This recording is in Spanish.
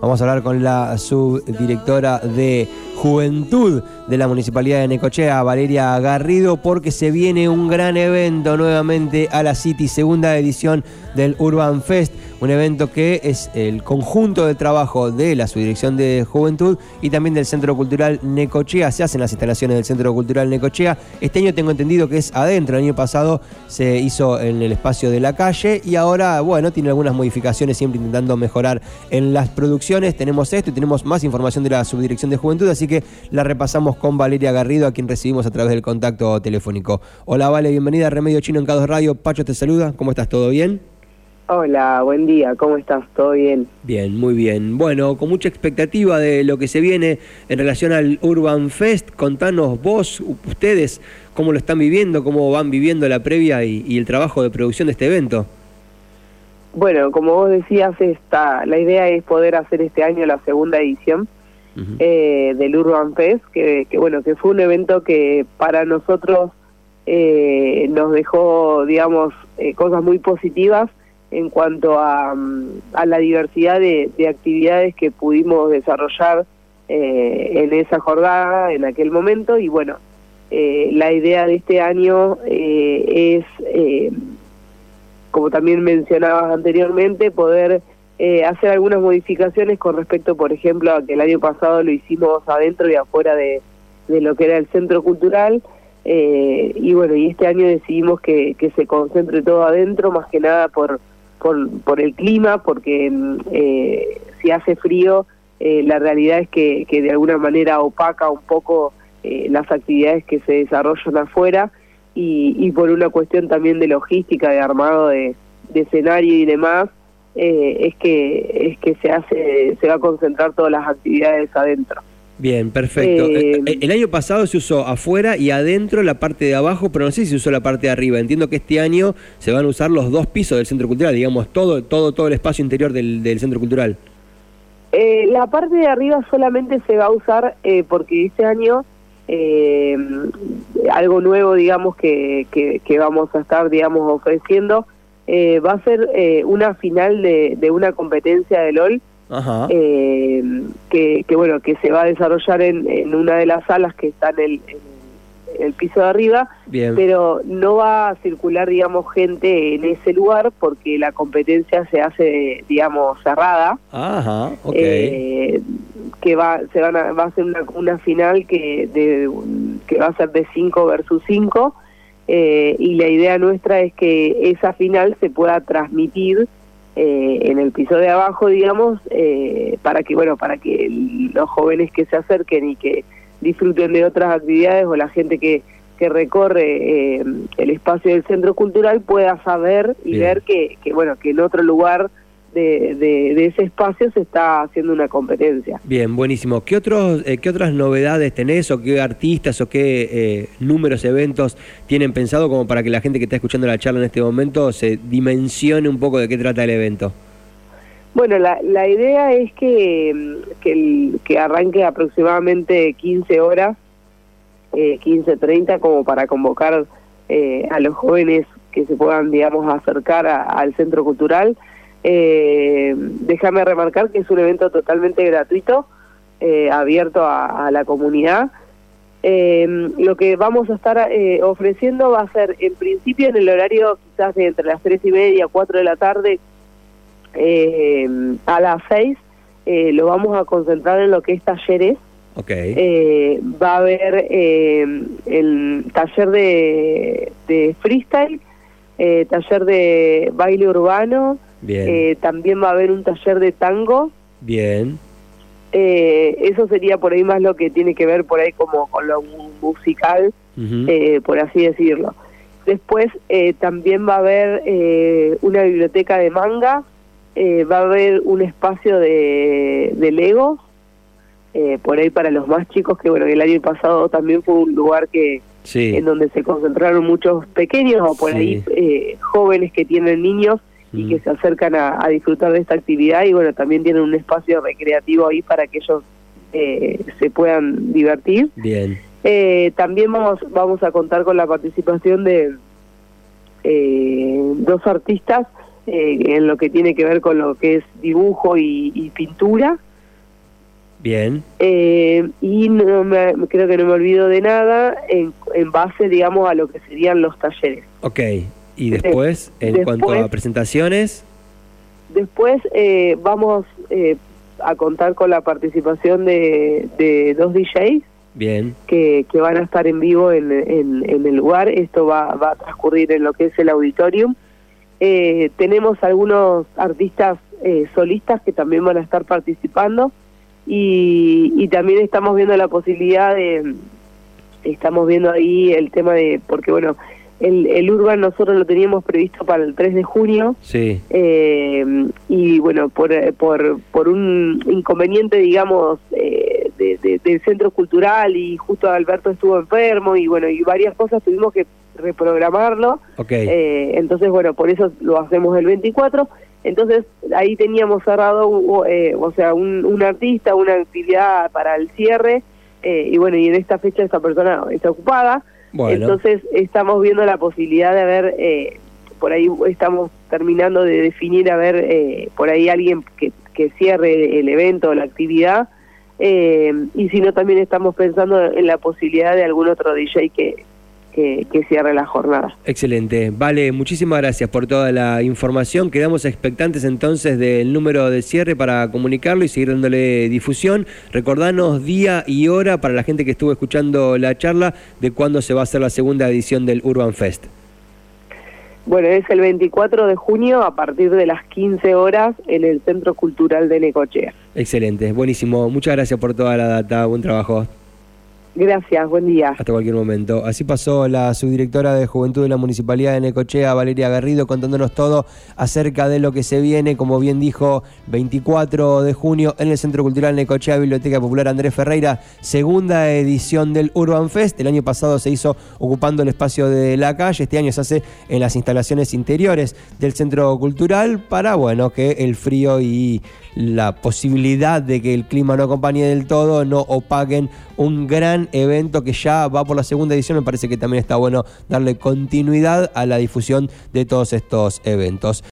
Vamos a hablar con la subdirectora de Juventud de la Municipalidad de Necochea, Valeria Garrido, porque se viene un gran evento nuevamente a la City, segunda edición del Urban Fest un evento que es el conjunto de trabajo de la Subdirección de Juventud y también del Centro Cultural Necochea. Se hacen las instalaciones del Centro Cultural Necochea. Este año tengo entendido que es adentro. El año pasado se hizo en el espacio de la calle y ahora, bueno, tiene algunas modificaciones, siempre intentando mejorar en las producciones. Tenemos esto y tenemos más información de la Subdirección de Juventud, así que la repasamos con Valeria Garrido, a quien recibimos a través del contacto telefónico. Hola, Vale, bienvenida a Remedio Chino en Cados Radio. Pacho te saluda. ¿Cómo estás? ¿Todo bien? Hola, buen día, ¿cómo estás? ¿Todo bien? Bien, muy bien. Bueno, con mucha expectativa de lo que se viene en relación al Urban Fest, contanos vos, ustedes, cómo lo están viviendo, cómo van viviendo la previa y, el trabajo de producción de este evento. Bueno, como vos decías, esta, la idea es poder hacer este año la segunda edición eh, del Urban Fest, que, bueno, que fue un evento que para nosotros eh, nos dejó, digamos, eh, cosas muy positivas en cuanto a, a la diversidad de, actividades que pudimos desarrollar eh, en esa jornada, en aquel momento, y bueno, eh, la idea de este año es, como también mencionabas anteriormente, poder hacer algunas modificaciones con respecto, por ejemplo, a que el año pasado lo hicimos adentro y afuera de, lo que era el centro cultural, y bueno, y este año decidimos que, que se concentre todo adentro, más que nada por por, por el clima, porque eh, si hace frío, eh, la realidad es que, que de alguna manera opaca un poco eh, las actividades que se desarrollan afuera y, y por una cuestión también de logística, de armado de escenario y demás, es que es que se hace se va a concentrar todas las actividades adentro. Bien, perfecto. Eh, eh, el año pasado se usó afuera y adentro la parte de abajo, pero no sé si se usó la parte de arriba. Entiendo que este año se van a usar los dos pisos del centro cultural, digamos, todo, todo, todo el espacio interior del, centro cultural. Eh, la parte de arriba solamente se va a usar porque este año algo nuevo, digamos, que, que, vamos a estar, digamos, ofreciendo, va a ser una final de, de una competencia de LOL eh, que, que, bueno que se va a desarrollar en, en una de las salas que está en el, el piso de arriba, pero no va a circular, digamos, gente en ese lugar porque la competencia se hace, digamos, cerrada. Ajá, eh, que va, se van a, va a ser una, una final que, de, que va a ser de 5 versus 5 eh, y la idea nuestra es que esa final se pueda transmitir eh, en el piso de abajo, digamos, eh, para que, bueno, para que los jóvenes que se acerquen y que disfruten de otras actividades o la gente que, que recorre eh, el espacio del centro cultural pueda saber y ver que, que, bueno, que en otro lugar de, de, ese espacio se está haciendo una competencia. Bien, buenísimo. ¿Qué, otros, eh, ¿Qué otras novedades tenés o qué artistas o qué eh, números, eventos tienen pensado como para que la gente que está escuchando la charla en este momento se dimensione un poco de qué trata el evento? Bueno, la, la idea es que, que, que arranque aproximadamente 15 horas, eh, 15, 30, como para convocar eh, a los jóvenes que se puedan, digamos, acercar al centro cultural eh, déjame remarcar que es un evento totalmente gratuito, eh, abierto a, la comunidad. Eh, lo que vamos a estar eh, ofreciendo va a ser, en principio, en el horario quizás de entre las tres y media, cuatro de la tarde, a las seis, lo vamos a concentrar en lo que es talleres. Okay. va a haber el taller de, de freestyle, taller de baile urbano, eh, también va a haber un taller de tango. Bien. Eh, eso sería por ahí más lo que tiene que ver por ahí como con lo musical, eh, por así decirlo. Después también va a haber una biblioteca de manga, va a haber un espacio de, de Lego, por ahí para los más chicos, que bueno, el año pasado también fue un lugar que en donde se concentraron muchos pequeños o por ahí jóvenes que tienen niños y que se acercan a, disfrutar de esta actividad y bueno, también tienen un espacio recreativo ahí para que ellos eh, se puedan divertir. Bien. Eh, también vamos, vamos a contar con la participación de eh, dos artistas eh, en lo que tiene que ver con lo que es dibujo y, pintura. Bien. Eh, y no me, creo que no me olvido de nada en, en, base, digamos, a lo que serían los talleres. Ok. ¿Y después, en cuanto a presentaciones? Después eh, vamos a contar con la participación de, de dos DJs Bien. Que, que, van a estar en vivo en, en, el lugar. Esto va, va, a transcurrir en lo que es el auditorium. Eh, tenemos algunos artistas eh, solistas que también van a estar participando y, y también estamos viendo la posibilidad de, estamos viendo ahí el tema de, porque bueno, el, el Urban nosotros lo teníamos previsto para el 3 de junio. Sí. Eh, y bueno, por, por, por un inconveniente, digamos, eh, del centro cultural y justo Alberto estuvo enfermo y bueno, y varias cosas tuvimos que reprogramarlo. Okay. Eh, entonces, bueno, por eso lo hacemos el 24. Entonces, ahí teníamos cerrado, eh, o sea, un, un, artista, una actividad para el cierre, eh, y bueno, y en esta fecha esta persona está ocupada. Entonces, estamos viendo la posibilidad de ver, eh, por ahí estamos terminando de definir, a ver, eh, por ahí alguien que, que cierre el evento o la actividad, eh, y si no también estamos pensando en la posibilidad de algún otro DJ que, que, que, cierre la jornada. Excelente. Vale, muchísimas gracias por toda la información. Quedamos expectantes entonces del número de cierre para comunicarlo y seguir dándole difusión. Recordanos día y hora para la gente que estuvo escuchando la charla de cuándo se va a hacer la segunda edición del Urban Fest. Bueno, es el 24 de junio a partir de las 15 horas en el Centro Cultural de Necochea. Excelente, buenísimo. Muchas gracias por toda la data. Buen trabajo. Gracias, buen día. Hasta cualquier momento. Así pasó la subdirectora de Juventud de la Municipalidad de Necochea, Valeria Garrido, contándonos todo acerca de lo que se viene, como bien dijo, 24 de junio en el Centro Cultural Necochea, Biblioteca Popular Andrés Ferreira, segunda edición del Urban Fest. El año pasado se hizo ocupando el espacio de la calle, este año se hace en las instalaciones interiores del Centro Cultural para, bueno, que el frío y la posibilidad de que el clima no acompañe del todo no opaquen un evento que ya va por la segunda edición. Me parece que también está bueno darle continuidad a la difusión de todos estos eventos.